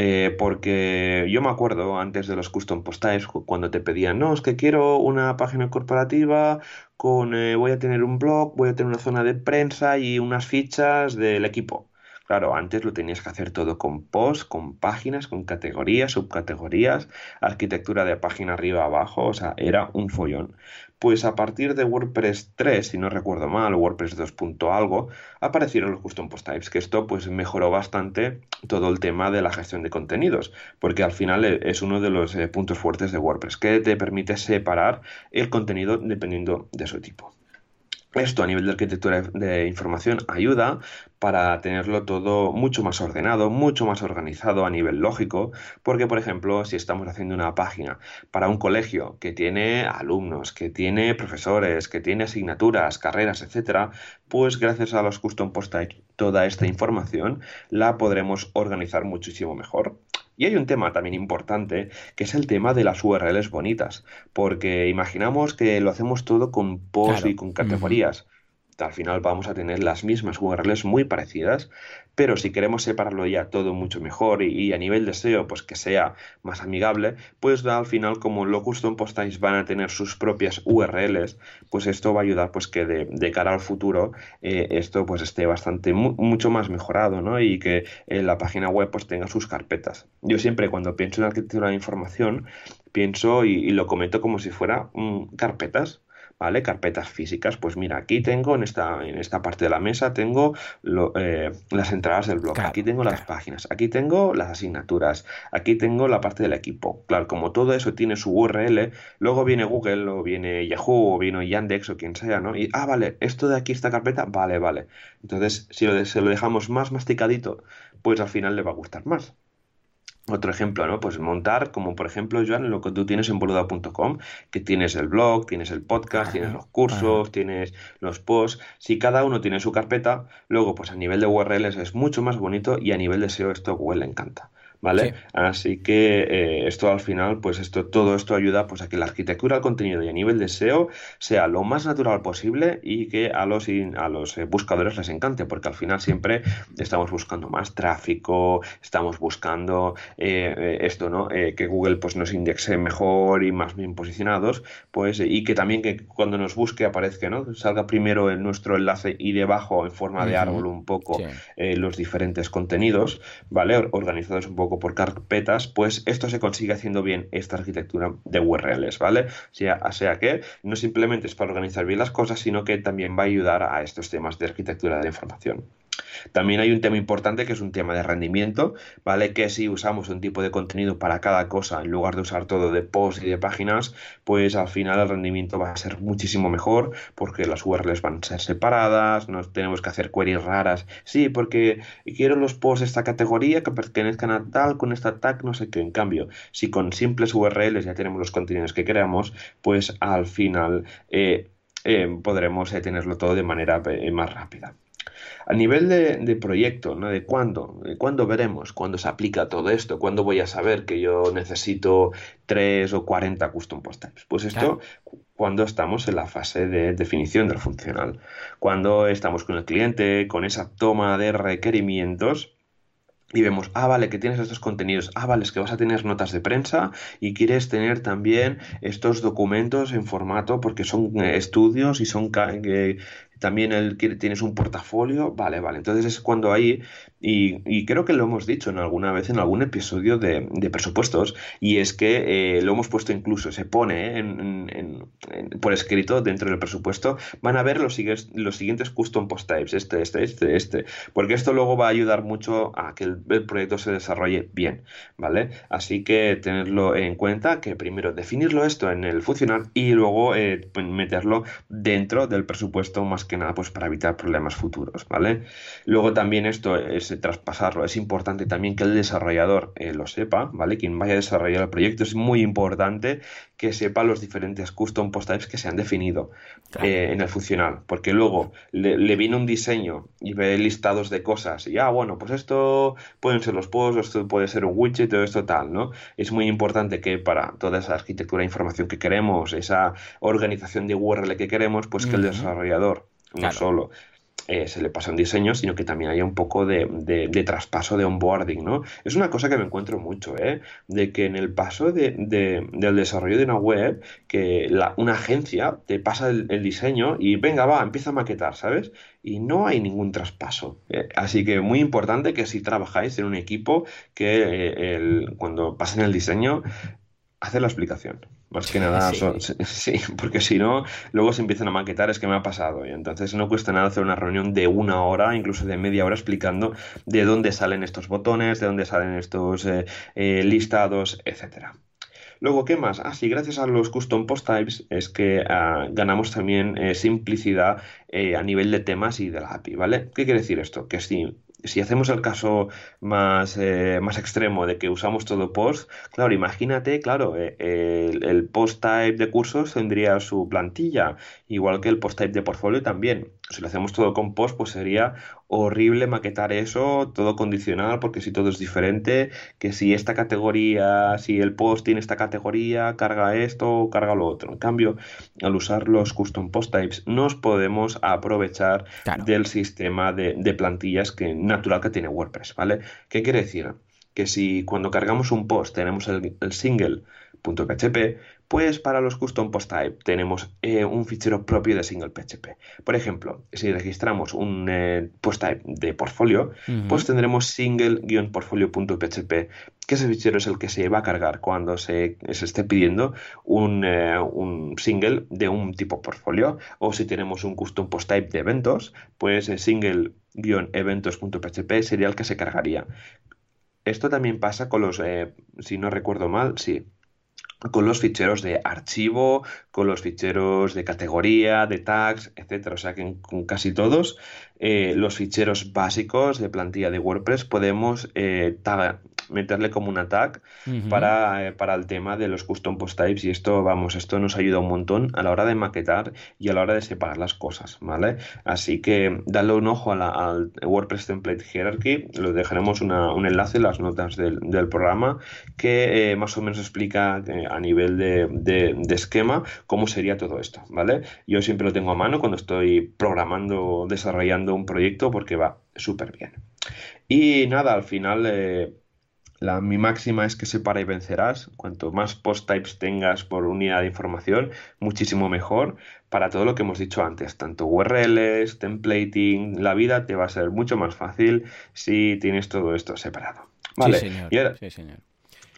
Speaker 1: Eh, porque yo me acuerdo antes de los custom post cuando te pedían, no, es que quiero una página corporativa con, eh, voy a tener un blog, voy a tener una zona de prensa y unas fichas del equipo. Claro, antes lo tenías que hacer todo con posts, con páginas, con categorías, subcategorías, arquitectura de página arriba abajo, o sea, era un follón. Pues a partir de WordPress 3, si no recuerdo mal, WordPress 2. algo, aparecieron los custom post types, que esto pues mejoró bastante todo el tema de la gestión de contenidos, porque al final e, es uno de los eh, puntos fuertes de WordPress, que te permite separar el contenido dependiendo de su tipo. Esto a nivel de arquitectura de información ayuda para tenerlo todo mucho más ordenado, mucho más organizado a nivel lógico, porque por ejemplo, si estamos haciendo una página para un colegio que tiene alumnos, que tiene profesores, que tiene asignaturas, carreras, etcétera, pues gracias a los custom post toda esta información la podremos organizar muchísimo mejor. Y hay un tema también importante, que es el tema de las URLs bonitas, porque imaginamos que lo hacemos todo con posts y con categorías. Al final vamos a tener las mismas URLs muy parecidas, pero si queremos separarlo ya todo mucho mejor y, a nivel de SEO pues que sea más amigable, pues al final como los custom post van a tener sus propias URLs, pues esto va a ayudar pues que de, cara al futuro eh, esto pues esté bastante mucho más mejorado, ¿no? Y que eh, la página web pues tenga sus carpetas. Yo siempre cuando pienso en arquitectura de información pienso y, lo comento como si fuera mm, carpetas ¿vale? Carpetas físicas, pues mira, aquí tengo en esta, en esta parte de la mesa, tengo eh, las entradas del blog, aquí tengo las páginas, aquí tengo las asignaturas, aquí tengo la parte del equipo. Claro, como todo eso tiene su URL, luego viene Google o viene Yahoo o viene Yandex o quien sea, ¿no? Y, ah, vale, esto de aquí, esta carpeta, vale, vale. Entonces, si lo, se lo dejamos más masticadito, pues al final le va a gustar más. Otro ejemplo, ¿no? Pues montar, como por ejemplo, Joan, lo que tú tienes en boluda.com, que tienes el blog, tienes el podcast, tienes los cursos, tienes los posts. Si cada uno tiene su carpeta, luego, pues a nivel de URLs es mucho más bonito y a nivel de SEO esto Google le encanta. ¿Vale? Así que eh, esto al final, pues esto, todo esto ayuda pues a que la arquitectura del contenido y a nivel de SEO sea lo más natural posible y que a los, a los eh, buscadores les encante, porque al final siempre estamos buscando más tráfico, estamos buscando eh, esto, ¿no? que Google pues nos indexe mejor y más bien posicionados, pues y que también que cuando nos busque aparezca, ¿no? Salga primero en nuestro enlace y debajo en forma de árbol un poco los diferentes contenidos, ¿vale? Organizados un poco por carpetas, pues esto se consigue haciendo bien esta arquitectura de URLs, ¿vale? Sea, sea que no simplemente es para organizar bien las cosas, sino que también va a ayudar a estos temas de arquitectura de la información. También hay un tema importante que es un tema de rendimiento, ¿vale? Que si usamos un tipo de contenido para cada cosa en lugar de usar todo de posts y de páginas, pues al final el rendimiento va a ser muchísimo mejor porque las URLs van a ser separadas, no tenemos que hacer queries raras. Sí, porque quiero los posts de esta categoría que pertenezcan a tal, con esta tag, no sé qué. En cambio, si con simples URLs ya tenemos los contenidos que queramos, pues al final eh, eh, podremos eh, tenerlo todo de manera más rápida. A nivel de, proyecto, ¿no? De cuándo, cuándo veremos, cuándo se aplica todo esto, cuándo voy a saber que yo necesito 3 o 40 custom post types. Pues esto cuando estamos en la fase de definición del funcional, cuando estamos con el cliente, con esa toma de requerimientos y vemos, ah, vale, que tienes estos contenidos, ah, vale, es que vas a tener notas de prensa y quieres tener también estos documentos en formato porque son eh, estudios y son también el, tienes un portafolio, vale, vale. Entonces es cuando ahí, y, creo que lo hemos dicho en alguna vez en algún episodio de, presupuestos, y es que eh, lo hemos puesto incluso, se pone en, por escrito dentro del presupuesto, van a ver los, los siguientes custom post types, este, este, este, este, porque esto luego va a ayudar mucho a que el, proyecto se desarrolle bien, ¿vale? Así que tenerlo en cuenta, que primero definirlo esto en el funcional y luego eh, meterlo dentro del presupuesto más que nada pues para evitar problemas futuros, ¿vale? Luego también esto es traspasarlo, es importante también que el desarrollador eh, lo sepa, ¿vale? Quien vaya a desarrollar el proyecto es muy importante que sepa los diferentes custom post types que se han definido eh, en el funcional, porque luego le, viene un diseño y ve listados de cosas y ah, bueno, pues esto pueden ser los posts, esto puede ser un widget, todo esto tal, ¿no? Es muy importante que para toda esa arquitectura de información que queremos, esa organización de URL que queremos, pues que el desarrollador no solo eh, se le pasa un diseño, sino que también haya un poco de, traspaso de onboarding, ¿no? Es una cosa que me encuentro mucho, ¿eh? De que en el paso de, del desarrollo de una web, que la, una agencia te pasa el, diseño y venga, va, empieza a maquetar, ¿sabes? Y no hay ningún traspaso. ¿eh? así que muy importante que si trabajáis en un equipo, que eh, el, cuando pasen el diseño, hacer la explicación. Más que nada, *laughs* sí, porque si no, luego se empiezan a maquetar, es que me ha pasado. Y entonces no cuesta nada hacer una reunión de una hora, incluso de media hora, explicando de dónde salen estos botones, de dónde salen estos eh, eh, listados, etcétera. Luego, ¿qué más? Ah, sí, gracias a los custom post types es que ah, ganamos también eh, simplicidad a nivel de temas y de la API, ¿vale? ¿Qué quiere decir esto? Que si si hacemos el caso más, eh, más extremo de que usamos todo post, claro, imagínate, claro, eh, el, post type de cursos tendría su plantilla, igual que el post type de portfolio también. Si lo hacemos todo con post, pues sería horrible maquetar eso, todo condicional, porque si todo es diferente, que si esta categoría, si el post tiene esta categoría, carga esto, carga lo otro. En cambio, al usar los custom post types, nos podemos aprovechar del sistema de, de plantillas que natural que tiene WordPress, ¿vale? ¿Qué quiere decir? Que si cuando cargamos un post tenemos el, single.php, pues para los custom post type tenemos eh, un fichero propio de single PHP. Por ejemplo, si registramos un eh, post type de portfolio, pues tendremos single-portfolio.php, que ese fichero es el que se va a cargar cuando se, esté pidiendo un, eh, un, single de un tipo portfolio. O si tenemos un custom post type de eventos, pues single eventos.php sería el que se cargaría. Esto también pasa con los, si no recuerdo mal, sí, con los ficheros de archivo, con los ficheros de categoría, de tags, etcétera. O sea que con casi todos eh, los ficheros básicos de plantilla de WordPress podemos eh, meterle como un tag para, eh, para, el tema de los custom post types y esto, vamos, esto nos ayuda un montón a la hora de maquetar y a la hora de separar las cosas, ¿vale? Así que dale un ojo al WordPress Template Hierarchy, lo dejaremos un enlace en las notas del, programa que más o menos explica a nivel de, de esquema cómo sería todo esto, ¿vale? Yo siempre lo tengo a mano cuando estoy programando, desarrollando un proyecto porque va súper bien. Y nada, al final eh, la, mi máxima es que separa y vencerás. Cuanto más post types tengas por unidad de información, muchísimo mejor para todo lo que hemos dicho antes, tanto URLs, templating, la vida te va a ser mucho más fácil si tienes todo esto separado. Vale.
Speaker 2: Sí, señor.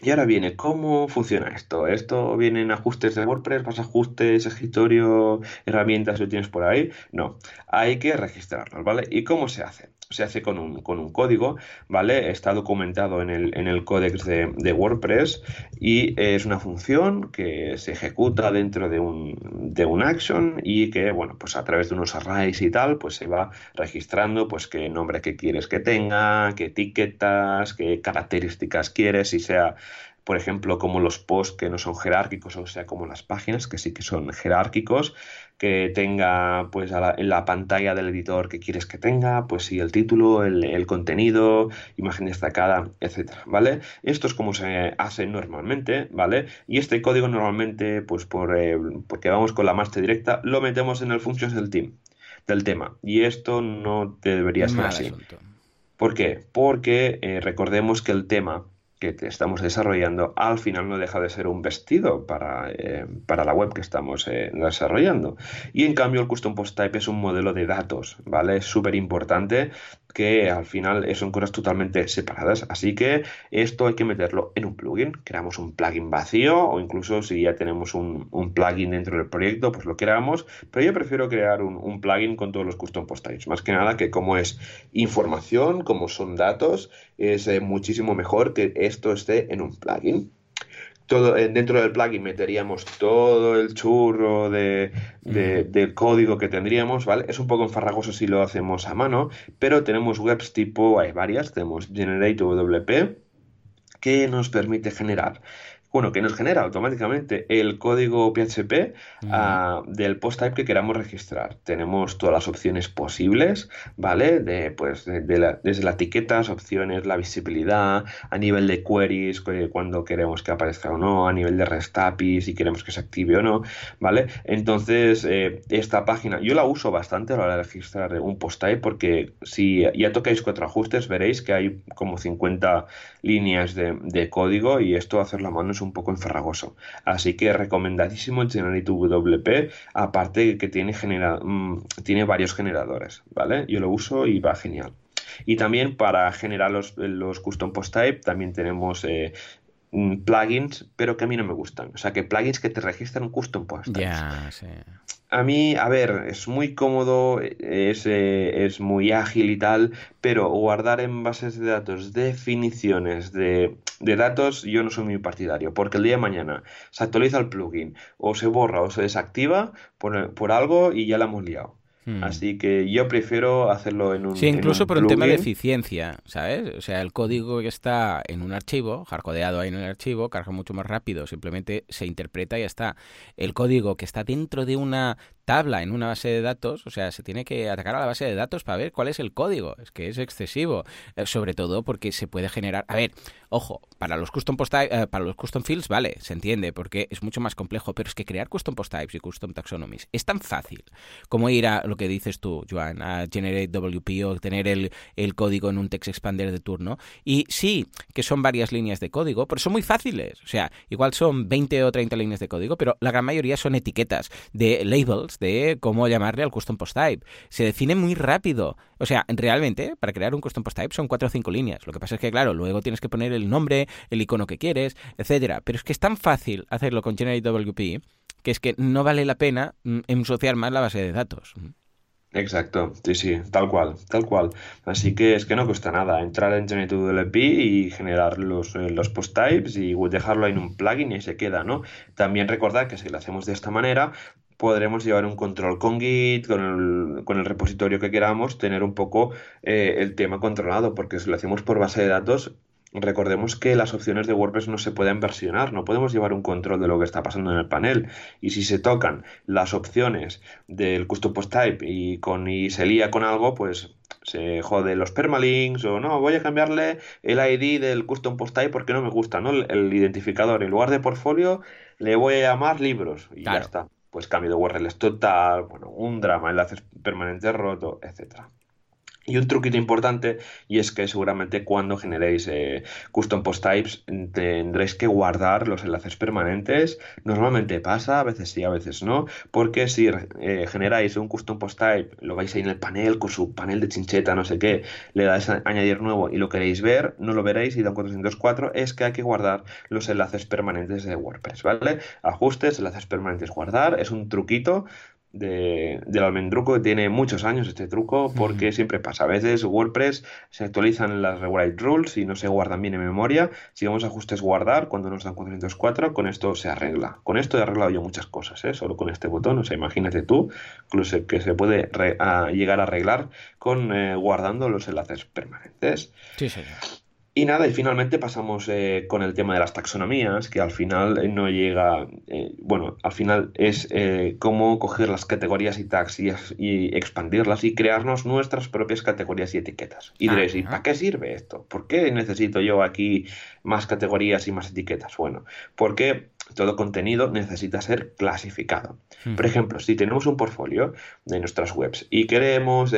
Speaker 1: Y ahora viene, ¿cómo funciona esto? ¿Esto viene en ajustes de WordPress? ¿Vas ajustes, escritorio, herramientas lo tienes por ahí? No, hay que registrarlos, ¿vale? ¿Y cómo se hace? Se hace con un, con un código, ¿vale? Está documentado en el, en el códex de, WordPress y es una función que se ejecuta dentro de un, de un action y que, bueno, pues a través de unos arrays y tal, pues se va registrando, pues qué nombre que quieres que tenga, qué etiquetas, qué características quieres y sea por ejemplo, como los posts que no son jerárquicos, o sea, como las páginas que sí que son jerárquicos, que tenga pues en la pantalla del editor que quieres que tenga, pues sí, el título, el, contenido, imagen destacada, etcétera, ¿vale? Esto es como se hace normalmente, ¿vale? Y este código normalmente, pues por, eh, porque vamos con la master directa, lo metemos en el functions del team, del tema. Y esto no debería ser así. ¿Por qué? Porque eh, recordemos que el tema que estamos desarrollando al final no deja de ser un vestido para, eh, para la web que estamos eh, desarrollando. Y en cambio el Custom Post Type es un modelo de datos, ¿vale? Es súper importante que al final son cosas totalmente separadas. Así que esto hay que meterlo en un plugin. Creamos un plugin vacío o incluso si ya tenemos un, plugin dentro del proyecto, pues lo creamos. Pero yo prefiero crear un, plugin con todos los custom post types. Más que nada que como es información, como son datos, es eh, muchísimo mejor que esto esté en un plugin. Todo, eh, dentro del plugin meteríamos todo el churro de, del código que tendríamos, ¿vale? Es un poco enfarragoso si lo hacemos a mano, pero tenemos webs tipo, hay varias, tenemos Generate WP, que nos permite generar bueno, que nos genera automáticamente el código PHP ah, del post type que queramos registrar. Tenemos todas las opciones posibles, ¿vale? De, pues, desde las etiquetas, opciones, la visibilidad, a nivel de queries, cuando queremos que aparezca o no, a nivel de REST API, si queremos que se active o no, ¿vale? Entonces, eh, esta página, yo la uso bastante a la hora de registrar un post type porque si ya tocáis cuatro ajustes, veréis que hay como 50 líneas de, de código y esto hacerlo a mano es un poco enfarragoso. Así que recomendadísimo el Generate WP, aparte que tiene, genera, mm, tiene varios generadores, ¿vale? Yo lo uso y va genial. Y también para generar los, los custom post type también tenemos eh, plugins, pero que a mí no me gustan. O sea, que plugins que te registran custom post
Speaker 2: sí
Speaker 1: a mí, a ver, es muy cómodo, es, eh, es, muy ágil y tal, pero guardar en bases de datos definiciones de, de, datos, yo no soy muy partidario, porque el día de mañana se actualiza el plugin, o se borra o se desactiva por, por algo y ya la hemos liado. Hmm. Así que yo prefiero hacerlo en un.
Speaker 2: Sí, incluso por un tema de eficiencia, ¿sabes? O sea, el código que está en un archivo, hardcodeado ahí en el archivo, carga mucho más rápido, simplemente se interpreta y ya está. El código que está dentro de una tabla en una base de datos, o sea, se tiene que atacar a la base de datos para ver cuál es el código. Es que es excesivo, eh, sobre todo porque se puede generar. A ver, ojo, para los custom post eh, para los custom fields, vale, se entiende, porque es mucho más complejo, pero es que crear custom post types y custom taxonomies es tan fácil como ir a lo que dices tú, Joan, a generate WP o tener el, el código en un text expander de turno. Y sí, que son varias líneas de código, pero son muy fáciles. O sea, igual son 20 o 30 líneas de código, pero la gran mayoría son etiquetas de labels de cómo llamarle al custom post type. Se define muy rápido. O sea, realmente, para crear un custom post type son cuatro o cinco líneas. Lo que pasa es que, claro, luego tienes que poner el nombre, el icono que quieres, etcétera. Pero es que es tan fácil hacerlo con Generate WP que es que no vale la pena mm, ensuciar más la base de datos.
Speaker 1: Exacto, sí, sí, tal cual, tal cual. Así que es que no cuesta nada entrar en Generate WP y generar los, eh, los post types y dejarlo en un plugin y se queda, ¿no? También recordar que si lo hacemos de esta manera, podremos llevar un control con Git, con el, con el repositorio que queramos, tener un poco eh, el tema controlado, porque si lo hacemos por base de datos, recordemos que las opciones de WordPress no se pueden versionar, no podemos llevar un control de lo que está pasando en el panel. Y si se tocan las opciones del custom post type y, con, y se lía con algo, pues se jode los permalinks o no, voy a cambiarle el ID del custom post type porque no me gusta, ¿no? El, identificador, en lugar de portfolio, le voy a llamar libros y ya está pues cambio de URL es total, bueno, un drama, enlaces permanentes roto, etcétera. Y un truquito importante, y es que seguramente cuando generéis eh, custom post types tendréis que guardar los enlaces permanentes. Normalmente pasa, a veces sí, a veces no, porque si eh, generáis un custom post type, lo vais ahí en el panel con su panel de chincheta, no sé qué, le dais a añadir nuevo y lo queréis ver, no lo veréis y da 404, es que hay que guardar los enlaces permanentes de WordPress, ¿vale? Ajustes, enlaces permanentes, guardar, es un truquito de, del almendruco, que tiene muchos años este truco, porque siempre pasa. A veces WordPress se actualizan las regular rules y no se guardan bien en memoria. Si vamos a ajustes guardar, cuando nos dan 404, con esto se arregla. Con esto he arreglado yo muchas cosas, ¿eh? solo con este botón. O sea, imagínate tú, incluso que se puede llegar a arreglar con eh, guardando los enlaces permanentes.
Speaker 2: Sí, señor.
Speaker 1: Y nada, y finalmente pasamos eh, con el tema de las taxonomías, que al final eh, no llega, eh, bueno, al final es cómo coger las categorías y tags y, expandirlas y crearnos nuestras propias categorías y etiquetas. Y diréis, ¿y para qué sirve esto? ¿Por qué necesito yo aquí más categorías y más etiquetas? Bueno, porque todo contenido necesita ser clasificado. Por ejemplo, si tenemos un portfolio de nuestras webs y queremos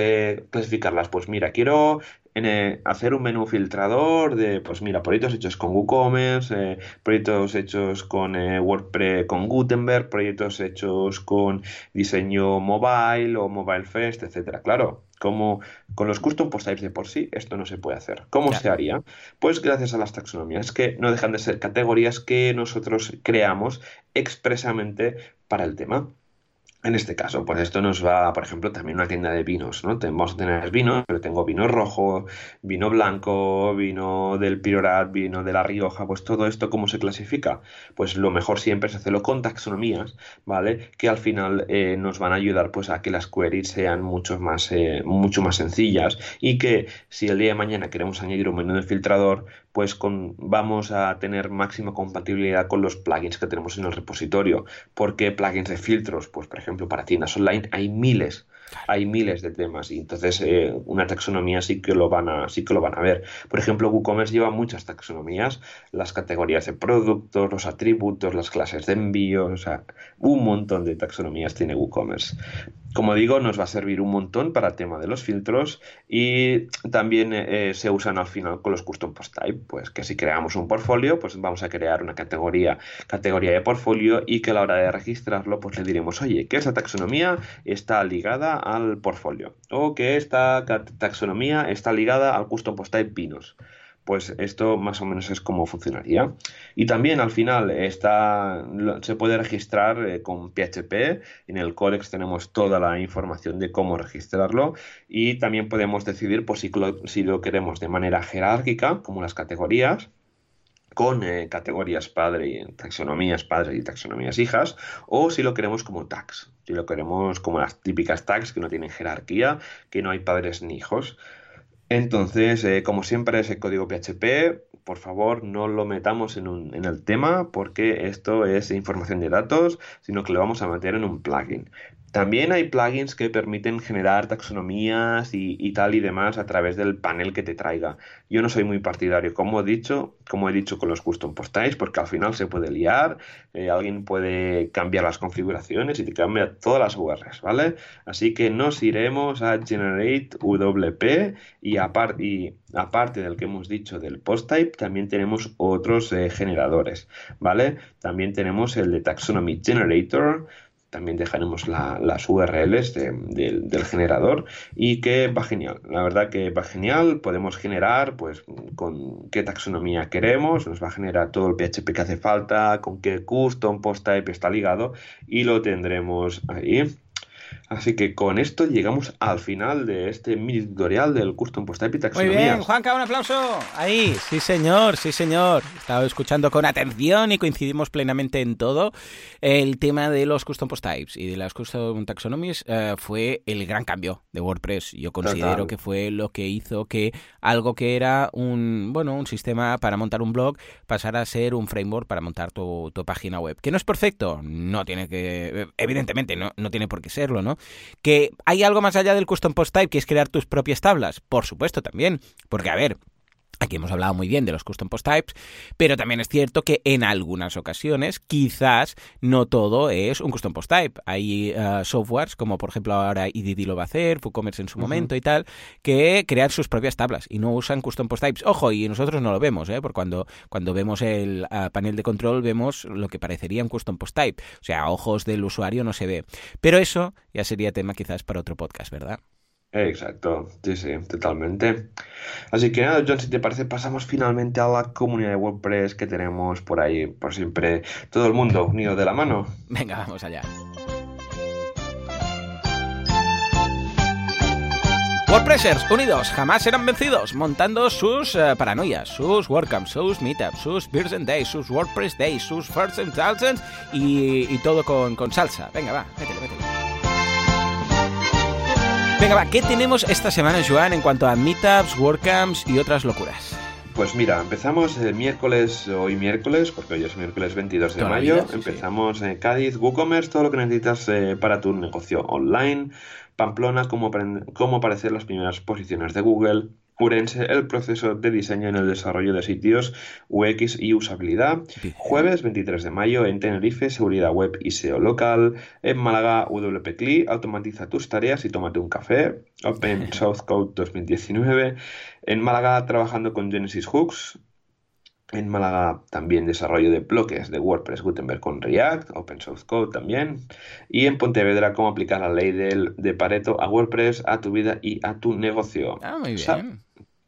Speaker 1: clasificarlas, pues mira, quiero en eh, hacer un menú filtrador de, pues mira, proyectos hechos con WooCommerce, eh, proyectos hechos con WordPress, con Gutenberg, proyectos hechos con diseño mobile o mobile first, etcétera. Claro, como con los custom post types de por sí, esto no se puede hacer. ¿Cómo se haría? Pues gracias a las taxonomías, que no dejan de ser categorías que nosotros creamos expresamente para el tema. En este caso, pues esto nos va, por ejemplo, también una tienda de vinos, ¿no? Vamos a tener vinos, pero tengo vino rojo, vino blanco, vino del Priorat, vino de La Rioja, pues todo esto, ¿cómo se clasifica? Pues lo mejor siempre es hacerlo con taxonomías, ¿vale? Que al final eh, nos van a ayudar pues a que las queries sean mucho más, eh, mucho más sencillas y que si el día de mañana queremos añadir un menú de filtrador, pues con, vamos a tener máxima compatibilidad con los plugins que tenemos en el repositorio. ¿Por qué plugins de filtros? Pues por ejemplo para tiendas online hay miles hay miles de temas y entonces eh, una taxonomía sí que lo van a sí que lo van a ver por ejemplo WooCommerce lleva muchas taxonomías las categorías de productos los atributos las clases de envío o sea un montón de taxonomías tiene WooCommerce como digo, nos va a servir un montón para el tema de los filtros y también eh, se usan al final con los custom post type, pues que si creamos un portfolio, pues vamos a crear una categoría, categoría de portfolio y que a la hora de registrarlo, pues le diremos, oye, que esa taxonomía está ligada al portfolio o que esta taxonomía está ligada al custom post type pinos pues esto más o menos es como funcionaría. Y también al final está, se puede registrar eh, con PHP. En el Codex tenemos toda la información de cómo registrarlo y también podemos decidir pues, si, lo, queremos de manera jerárquica, como las categorías, con eh, categorías padre y taxonomías padres y taxonomías hijas, o si lo queremos como tags, si lo queremos como las típicas tags que no tienen jerarquía, que no hay padres ni hijos. Entonces, eh, como siempre, ese código PHP, por favor, no lo metamos en, el tema porque esto es información de datos, sino que lo vamos a meter en un plugin. También hay plugins que permiten generar taxonomías y, tal y demás a través del panel que te traiga. Yo no soy muy partidario, como he dicho, como he dicho con los custom post types, porque al final se puede liar, eh, alguien puede cambiar las configuraciones y te cambia todas las URLs, ¿vale? Así que nos iremos a generate WP y, aparte aparte del que hemos dicho del post type, también tenemos otros eh, generadores, ¿vale? También tenemos el de taxonomy generator, también dejaremos las URLs del generador y que va genial. La verdad que va genial. Podemos generar pues con qué taxonomía queremos, nos va a generar todo el PHP que hace falta, con qué custom post type está ligado y lo tendremos ahí. Así que con esto llegamos al final de este mini tutorial del Custom Post Type
Speaker 2: Muy bien, Juanca, un aplauso. Ahí, sí señor, sí señor. Estaba escuchando con atención y coincidimos plenamente en todo. El tema de los Custom Post Types y de las Custom Taxonomies eh, fue el gran cambio de WordPress. Yo considero que fue lo que hizo que algo que era un, bueno, un sistema para montar un blog pasara a ser un framework para montar tu, tu página web. ¿Que no es perfecto? No tiene que, evidentemente, no, no tiene por qué serlo, ¿no? ¿Que hay algo más allá del custom post type que es crear tus propias tablas? Por supuesto también, porque a ver, Aquí hemos hablado muy bien de los custom post types, pero también es cierto que en algunas ocasiones quizás no todo es un custom post type. Hay uh, softwares, como por ejemplo ahora EDD lo va a hacer, WooCommerce en su momento y tal, que crean sus propias tablas y no usan custom post types. Ojo, y nosotros no lo vemos, ¿eh? porque cuando, cuando vemos el uh, panel de control vemos lo que parecería un custom post type. O sea, a ojos del usuario no se ve. Pero eso ya sería tema quizás para otro podcast, ¿verdad?
Speaker 1: Exacto, sí, sí, totalmente. Así que nada, John, si te parece, pasamos finalmente a la comunidad de WordPress que tenemos por ahí, por siempre, todo el mundo unido de la mano.
Speaker 2: Venga, vamos allá. WordPressers unidos jamás serán vencidos, montando sus uh, paranoias, sus WordCamps, sus Meetups, sus Beers and Days, sus WordPress Days, sus First and Thousands y, y todo con, con salsa. Venga, va, métele, métele. Venga, va, ¿qué tenemos esta semana, Joan, en cuanto a meetups, WordCamps y otras locuras?
Speaker 1: Pues mira, empezamos el miércoles, hoy miércoles, porque hoy es miércoles 22 de mayo. empezamos en Cádiz, WooCommerce, todo lo que necesitas eh, para tu negocio online. Pamplona, cómo, cómo aparecer las primeras posiciones de Google. Urense el proceso de diseño en el desarrollo de sitios UX y usabilidad. Jueves 23 de mayo en Tenerife, seguridad web y SEO local. En Málaga, WP automatiza tus tareas y tómate un café. Open Source Code 2019. En Málaga, trabajando con Genesis Hooks. En Málaga también desarrollo de bloques de WordPress Gutenberg con React, Open Source Code también. Y en Pontevedra cómo aplicar la ley del, de Pareto a WordPress, a tu vida y a tu negocio.
Speaker 2: Ah, muy bien.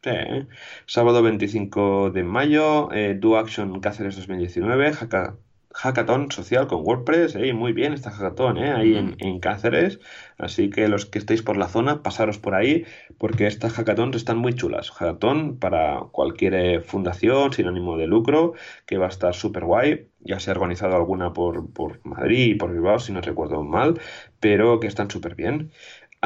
Speaker 1: Sí. Sábado 25 de mayo, eh, Do Action Cáceres 2019, hackathon social con WordPress, ¿eh? muy bien esta hackathon, ¿eh? ahí en, Cáceres, así que los que estéis por la zona, pasaros por ahí, porque estas hackathons están muy chulas, hackathon para cualquier fundación sin ánimo de lucro, que va a estar súper guay, ya se ha organizado alguna por, por Madrid y por Bilbao, si no recuerdo mal, pero que están súper bien.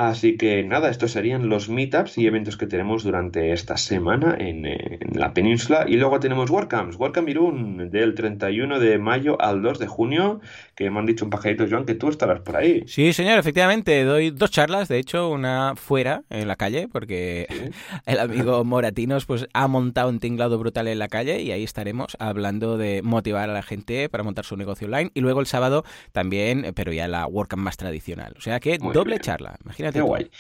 Speaker 1: Así que nada, estos serían los meetups y eventos que tenemos durante esta semana en, la península. Y luego tenemos WordCamps, WordCamp Irún, del 31 de mayo al 2 de junio, que me han dicho un pajarito, Joan, que tú estarás por ahí.
Speaker 2: Sí, señor, efectivamente, doy dos charlas, de hecho, una fuera, en la calle, porque *laughs* el amigo Moratinos pues ha montado un tinglado brutal en la calle y ahí estaremos hablando de motivar a la gente para montar su negocio online. Y luego el sábado también, pero ya la WordCamp más tradicional. O sea que doble charla, imagínate
Speaker 1: Qué guay.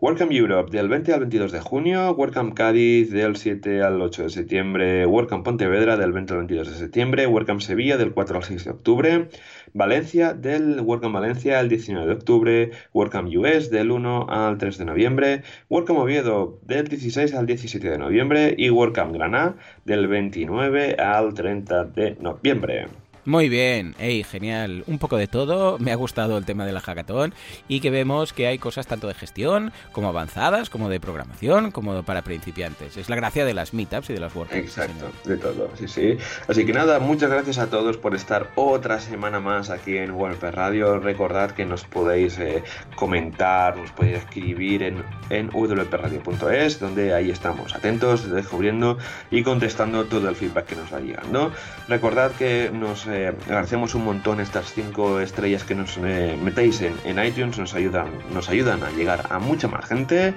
Speaker 1: WordCamp Europe del 20 al 22 de junio, WordCamp Cádiz del 7 al 8 de septiembre, WordCamp Pontevedra del 20 al 22 de septiembre, WordCamp Sevilla del 4 al 6 de octubre, Valencia del WordCamp Valencia el 19 de octubre, WordCamp US del 1 al 3 de noviembre, WordCamp Oviedo del 16 al 17 de noviembre. Y WordCamp Granada del 29 al 30 de noviembre.
Speaker 2: Muy bien, hey, genial. Un poco de todo. Me ha gustado el tema de la hackathon y que vemos que hay cosas tanto de gestión como avanzadas, como de programación, como para principiantes. Es la gracia de las meetups y de las workshops.
Speaker 1: Exacto, de todo, sí, sí. Así que nada, muchas gracias a todos por estar otra semana más aquí en WordPress Radio. Recordad que nos podéis eh, comentar, nos podéis escribir en, en wpradio.es, donde ahí estamos atentos, descubriendo y contestando todo el feedback que nos va llegando. Recordad que nos eh, agradecemos un montón estas cinco estrellas que nos eh, metéis en, en, iTunes, nos ayudan, nos ayudan a llegar a mucha más gente.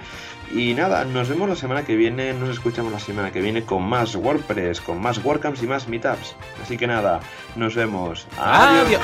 Speaker 1: Y nada, nos vemos la semana que viene, nos escuchamos la semana que viene con más WordPress, con más WordCamps y más Meetups. Así que nada, nos vemos.
Speaker 2: Adiós.